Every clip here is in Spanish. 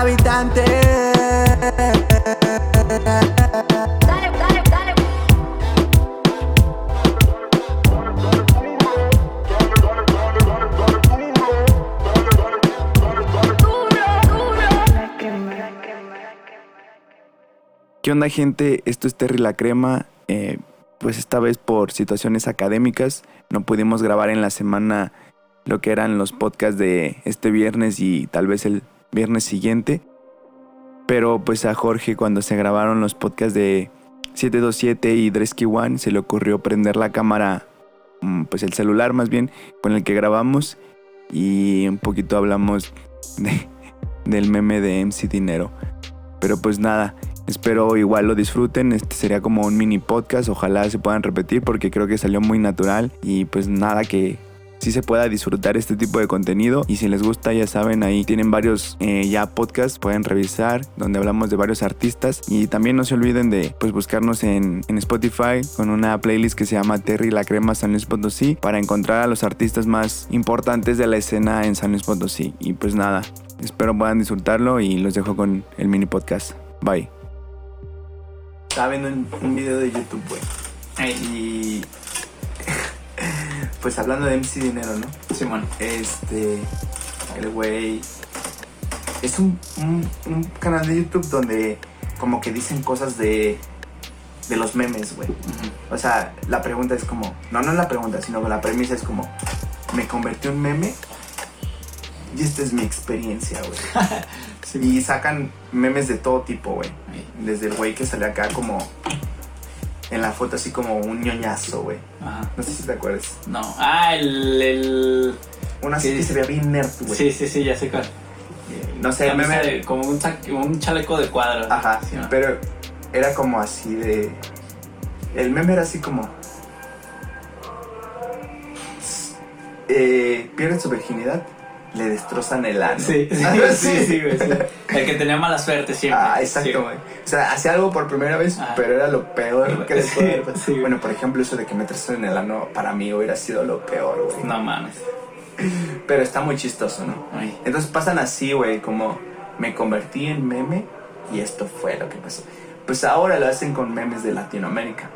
habitante. ¿Qué onda gente? Esto es Terry La Crema. Eh, pues esta vez por situaciones académicas no pudimos grabar en la semana lo que eran los podcasts de este viernes y tal vez el viernes siguiente. Pero pues a Jorge cuando se grabaron los podcasts de 727 y Dresky One se le ocurrió prender la cámara, mm, pues el celular más bien, con el que grabamos y un poquito hablamos de, del meme de MC Dinero. Pero pues nada, espero igual lo disfruten. Este sería como un mini podcast. Ojalá se puedan repetir porque creo que salió muy natural. Y pues nada, que sí se pueda disfrutar este tipo de contenido. Y si les gusta, ya saben, ahí tienen varios eh, ya podcasts, pueden revisar, donde hablamos de varios artistas. Y también no se olviden de pues buscarnos en, en Spotify con una playlist que se llama Terry la Crema San Luis Potosí para encontrar a los artistas más importantes de la escena en San Luis Potosí. Y pues nada, espero puedan disfrutarlo y los dejo con el mini podcast. Bye. Estaba viendo un, un video de YouTube, güey. Y pues hablando de MC Dinero, ¿no? Simón. Este, el güey es un, un- un canal de YouTube donde como que dicen cosas de, de los memes, güey. O sea, la pregunta es como, no, no es la pregunta, sino que la premisa es como, me convertí en meme y esta es mi experiencia, güey. Y sacan memes de todo tipo, güey. Desde el güey que sale acá como en la foto así como un ñoñazo, güey. Ajá. No sé si te acuerdas. No. Ah, el. el... Una así Sí. que se veía bien nerd, güey. Sí, sí, sí, ya sé cuál. No sé, meme. de- como un, chaleco de cuadros. Ajá, Sí, ¿no? pero era como así de. El meme era así como. Eh, pierden su virginidad, le destrozan el ano. Sí, sí, sí, sí, güey. sí. El que tenía mala suerte siempre. Ah, exacto, Sí. güey. O sea, hacía algo por primera vez, Ah. pero era lo peor que le Sí, sí, güey. Bueno, por ejemplo, eso de que me en el ano, para mí hubiera sido lo peor, güey. No mames. Pero está muy chistoso, ¿no? Ay. Entonces pasan así, güey, como me convertí en meme y esto fue lo que pasó. Pues ahora lo hacen con memes de Latinoamérica.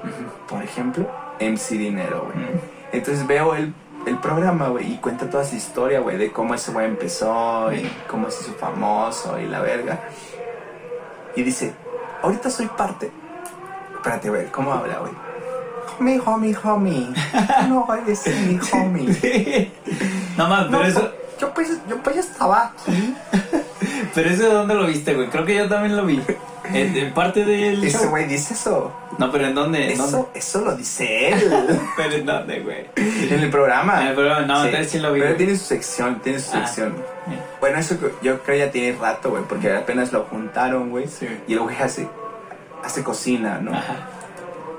Por ejemplo, MC Dinero, güey. Mm. Entonces veo el, el programa, güey, y cuenta toda su historia, güey, de cómo ese güey empezó y cómo se hizo famoso y la verga. Y dice, ahorita soy parte. Espérate, güey, ¿cómo habla, güey? Homie, homie, homie. No, eres mi homie. No mames, pero No, eso. Yo pues, yo pues ya estaba aquí. Pero eso de dónde lo viste, güey. Creo que yo también lo vi. En, en parte del. Ese güey dice eso. No, pero ¿en dónde? ¿En dónde? Eso, eso lo dice él. Pero ¿en dónde, güey? en el programa. En el programa, no, entonces sí lo vi, Pero tiene su sección, tiene su Ah. sección. Sí. Bueno, eso yo creo ya tiene rato, güey, porque apenas lo juntaron, güey. Sí. Y el güey hace, hace cocina, ¿no? Ajá.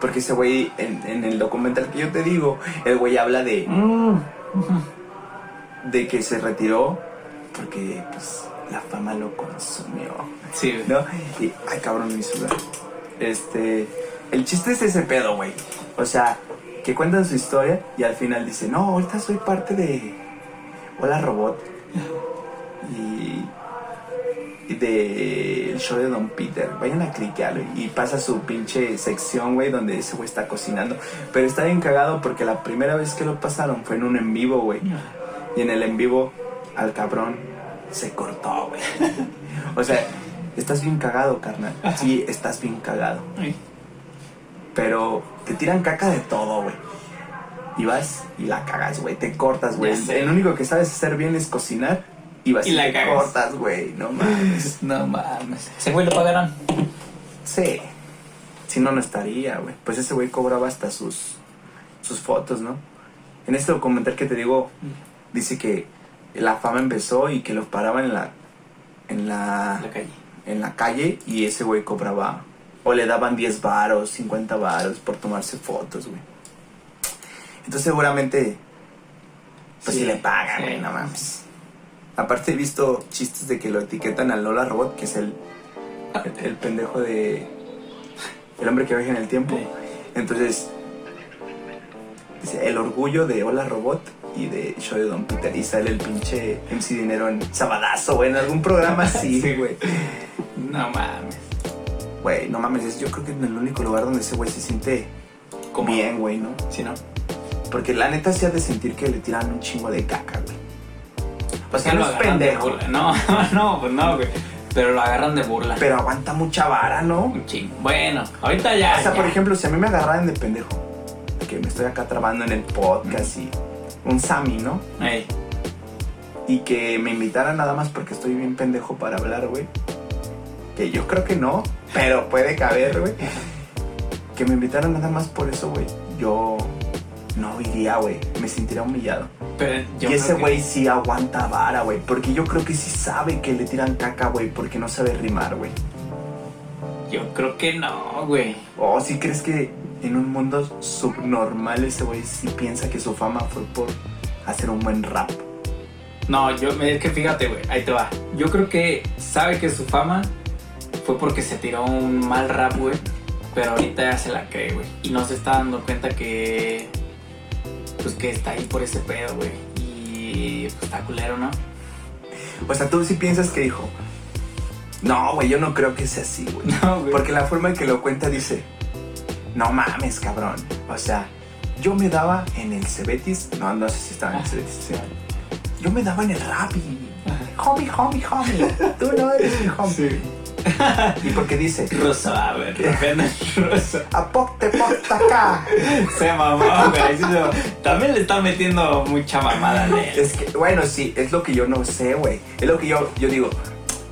Porque ese güey, en, en el documental que yo te digo, el güey habla de, Mm. de que se retiró porque, pues, la fama lo consumió. Sí, güey. ¿no? Y, ay, cabrón, mi sudor. Este, el chiste es ese pedo, güey. O sea, que cuentan su historia y al final dice, no, ahorita soy parte de Hola Robot. Y, y de el show de Don Peter. Vayan a cliquearlo y pasa su pinche sección, güey, donde ese güey está cocinando. Pero está bien cagado porque la primera vez que lo pasaron fue en un en vivo, güey. Y en el en vivo, al cabrón se cortó, güey. o sea, estás bien cagado, carnal. Sí, estás bien cagado. Ay. Pero te tiran caca de todo, güey. Y vas y la cagas, güey. Te cortas, güey. El único que sabes hacer bien es cocinar. Y vas Y y, la te cagas. cortas, güey. No mames. No mames. ¿Ese güey lo pagarán? Sí. Si no, no estaría, güey. Pues ese güey cobraba hasta sus, sus fotos, ¿no? En este documental que te digo, dice que la fama empezó y que los paraban en la, en la, La calle. en la calle y ese güey cobraba o le daban 10 varos, 50 varos por tomarse fotos, güey. Entonces seguramente pues sí, Sí, le pagan, sí. güey, no mames. Aparte he visto chistes de que lo etiquetan a Lola Robot, que es el, el, el pendejo de el hombre que viaja en el tiempo. Sí. Entonces dice el orgullo de Hola Robot y de Show de Don Peter y sale el pinche MC Dinero en Sabadazo, güey, en algún programa así, Sí. güey. No mames. Güey, no mames, es- yo creo que es el único lugar donde ese güey se siente bien, güey, ¿no? Sí, ¿no? Porque la neta sí ha de sentir que le tiran un chingo de caca, güey. O sea, Que no es pendejo. No, no, pues no, güey. Pero lo agarran de burla. Pero aguanta mucha vara, ¿no? Un chingo. Bueno, ahorita ya. O sea, ya. por ejemplo, si a mí me agarraran de pendejo, que me estoy acá trabando en el podcast y un Sammy, ¿no? Ey, Y que me invitaran nada más porque estoy bien pendejo para hablar, güey. Que yo creo que no, pero puede caber, güey. Que me invitaran nada más por eso, güey. Yo no iría, güey. Me sentiría humillado. pero yo y ese que- güey sí aguanta vara, güey. Porque yo creo que sí sabe que le tiran caca, güey. Porque no sabe rimar, güey. Yo creo que no, güey. O si crees que en un mundo subnormal ese güey sí piensa que su fama fue por hacer un buen rap. No, yo, es que fíjate, güey, ahí te va. Yo creo que sabe que su fama fue porque se tiró un mal rap, güey. Pero ahorita ya se la cree, güey. Y no se está dando cuenta que. Pues que está ahí por ese pedo, güey. Y pues está culero, ¿no? O sea, tú sí piensas que dijo. No, güey, yo no creo que sea así, güey. No, güey. Porque la forma en que lo cuenta dice. No mames, cabrón. O sea, yo me daba en el Cebetis. No, no sé si estaba en el Cebetis. sí. Yo me daba en el rap y. Homie, homie, homie. Tú no eres mi homie. Y porque dice. Ruso, a ver, en ruso. Apocte acá. Se mamó, güey. sí. También le está metiendo mucha mamada él. Es que, bueno, sí, es lo que yo no sé, güey. Es lo que yo, yo digo,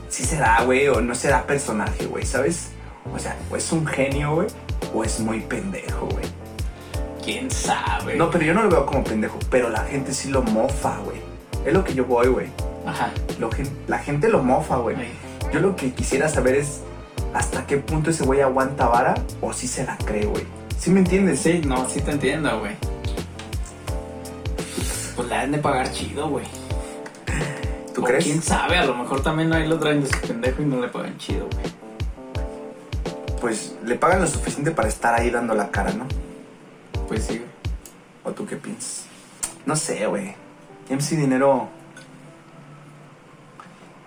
si será, güey, o no será personaje, güey, ¿sabes? O sea, o es un genio, güey, o es muy pendejo, güey. ¿Quién sabe? No, pero yo no lo veo como pendejo, pero la gente sí lo mofa, güey. Es lo que yo voy, güey. Ajá. Lo La gente lo mofa, güey. Yo lo que quisiera saber es hasta qué punto ese güey aguanta vara o si se la cree, güey. ¿Sí me entiendes? Sí, no, sí te entiendo, güey. Pues le han de pagar chido, güey. ¿Tú O crees? ¿Quién sabe? A lo mejor también ahí lo traen de su pendejo y no le pagan chido, güey. Pues le pagan lo suficiente para estar ahí dando la cara, ¿no? Pues sí, güey. ¿O tú qué piensas? No sé, güey. MC Dinero.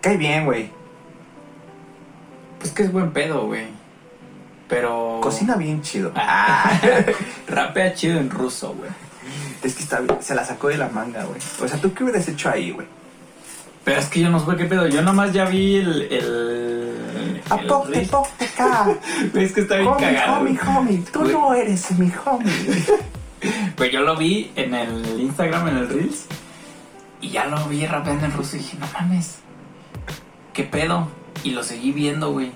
Cae bien, güey. Que es buen pedo, güey. Pero. Cocina bien chido. Ah, rapea chido en ruso, güey. Es que está. Se la sacó de la manga, güey. O sea, ¿tú qué hubieras hecho ahí, güey? Pero es que yo no sé qué pedo. Yo nomás ya vi el. el. el Apocte, apocte acá. Es que está bien Homie, cagado. homie, güey. homie. Tú Güey. no eres mi homie. Pues yo lo vi en el Instagram, en el Reels. Y ya lo vi rapeando en ruso y dije, no mames. ¿Qué pedo? Y lo seguí viendo, güey.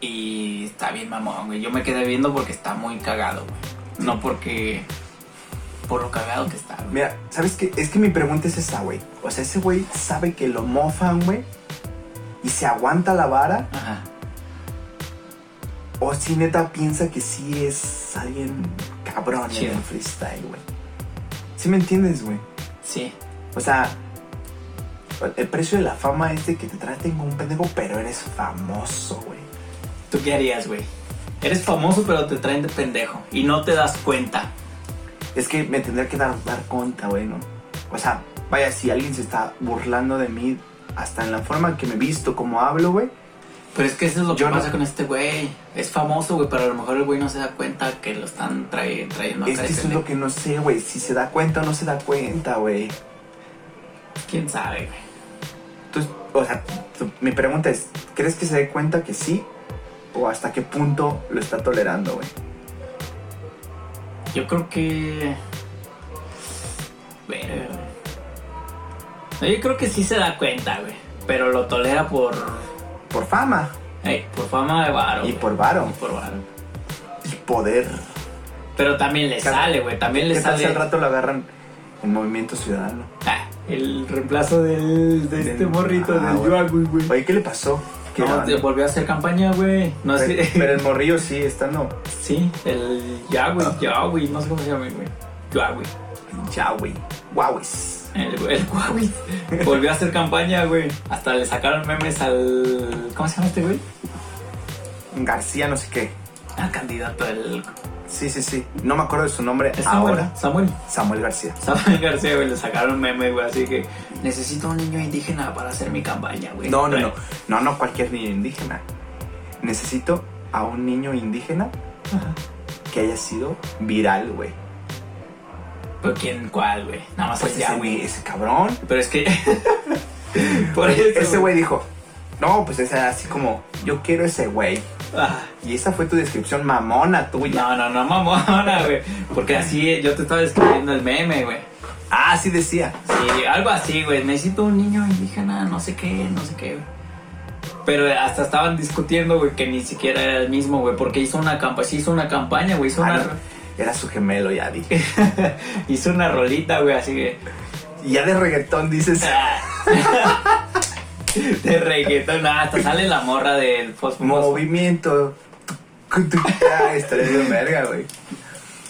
Y está bien mamón, güey. Yo me quedé viendo porque está muy cagado, güey. No porque... Por lo cagado que está, güey. Mira, ¿sabes qué? Es que mi pregunta es esa, güey. O sea, ese güey sabe que lo mofan, güey. Y se aguanta la vara. Ajá. O si neta piensa que sí es alguien cabrón Chido. en el freestyle, güey. ¿Sí me entiendes, güey? Sí. O sea, el precio de la fama es de que te traten como un pendejo, pero eres famoso, güey. ¿Tú qué harías, güey? Eres famoso pero te traen de pendejo. Y no te das cuenta. Es que me tendría que dar, dar cuenta, güey, ¿no? O sea, vaya, si alguien se está burlando de mí, hasta en la forma que me visto, como hablo, güey. Pero es que eso es lo que Yo no- pasa con este güey. Es famoso, güey, pero a lo mejor el güey no se da cuenta que lo están trae- trayendo Es que eso es lo que no sé, güey. Si se da cuenta o no se da cuenta, güey. ¿Quién sabe, güey? Entonces, o sea, tu- mi pregunta es, ¿crees que se dé cuenta que sí? ¿O hasta qué punto lo está tolerando, güey? Yo creo que. Verga, güey. No, Yo creo que sí se da cuenta, güey. Pero lo tolera por. Por fama por fama de varo. y por varo Y por varo. y poder. Pero también le ¿Qué- sale, güey. También le ¿Qué tal si sale. al rato lo agarran en Movimiento Ciudadano? Ah, el reemplazo del, de este morrito, Ah, del. Yuagui, güey. Oye, ¿qué le pasó? ¿Qué No, volvió a hacer campaña, güey. No pero, sé. pero el morrillo sí está, no. Sí, el Yahweh, Yahweh, no sé cómo se llama, güey. Yahweh. Ya, güey. Guauis. El, el Huawei. Volvió a hacer campaña, güey. Hasta le sacaron memes al. ¿Cómo se llama este güey? García, no sé qué. Al candidato, el. Sí, sí, sí. No me acuerdo de su nombre ahora. Samuel. Samuel García. Samuel García, güey. Le sacaron meme, güey. Así que necesito un niño indígena para hacer mi campaña, güey. No, no, no. No, no cualquier niño indígena. Necesito a un niño indígena Ajá. que haya sido viral, güey. ¿Pero quién? ¿Cuál, güey? Nada más Pues es ese, Yahweh. güey, ese cabrón. Pero es que. Por eso. Ese güey dijo, No, pues esa así como, yo quiero ese güey. Ah, Y esa fue tu descripción mamona tuya. no, no, no, mamona, güey. Porque así yo te estaba describiendo el meme, güey. Ah, sí decía. Sí, algo así, güey. Necesito un niño indígena, no sé qué, no sé qué, güey. Pero hasta estaban discutiendo, güey, que ni siquiera era el mismo, güey, porque hizo una campaña, sí hizo una campaña, güey, hizo Ah, una, no, Era su gemelo, ya dije. hizo una rolita, güey, así que ya de reggaetón dices. de reggaetón, nada, hasta sale la morra del post Movimiento. Ah, estaría bien verga, güey.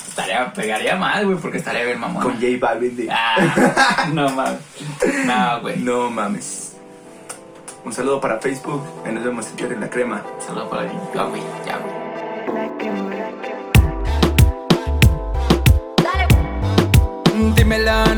Estaría, pegaría mal, güey, porque estaría bien mamón. Con J Balvin. de- Ah, no mames. No, güey. No mames. Un saludo para Facebook. Nos vemos en la crema. Saludos para ti. Ya, güey, ya, güey. Dímelo,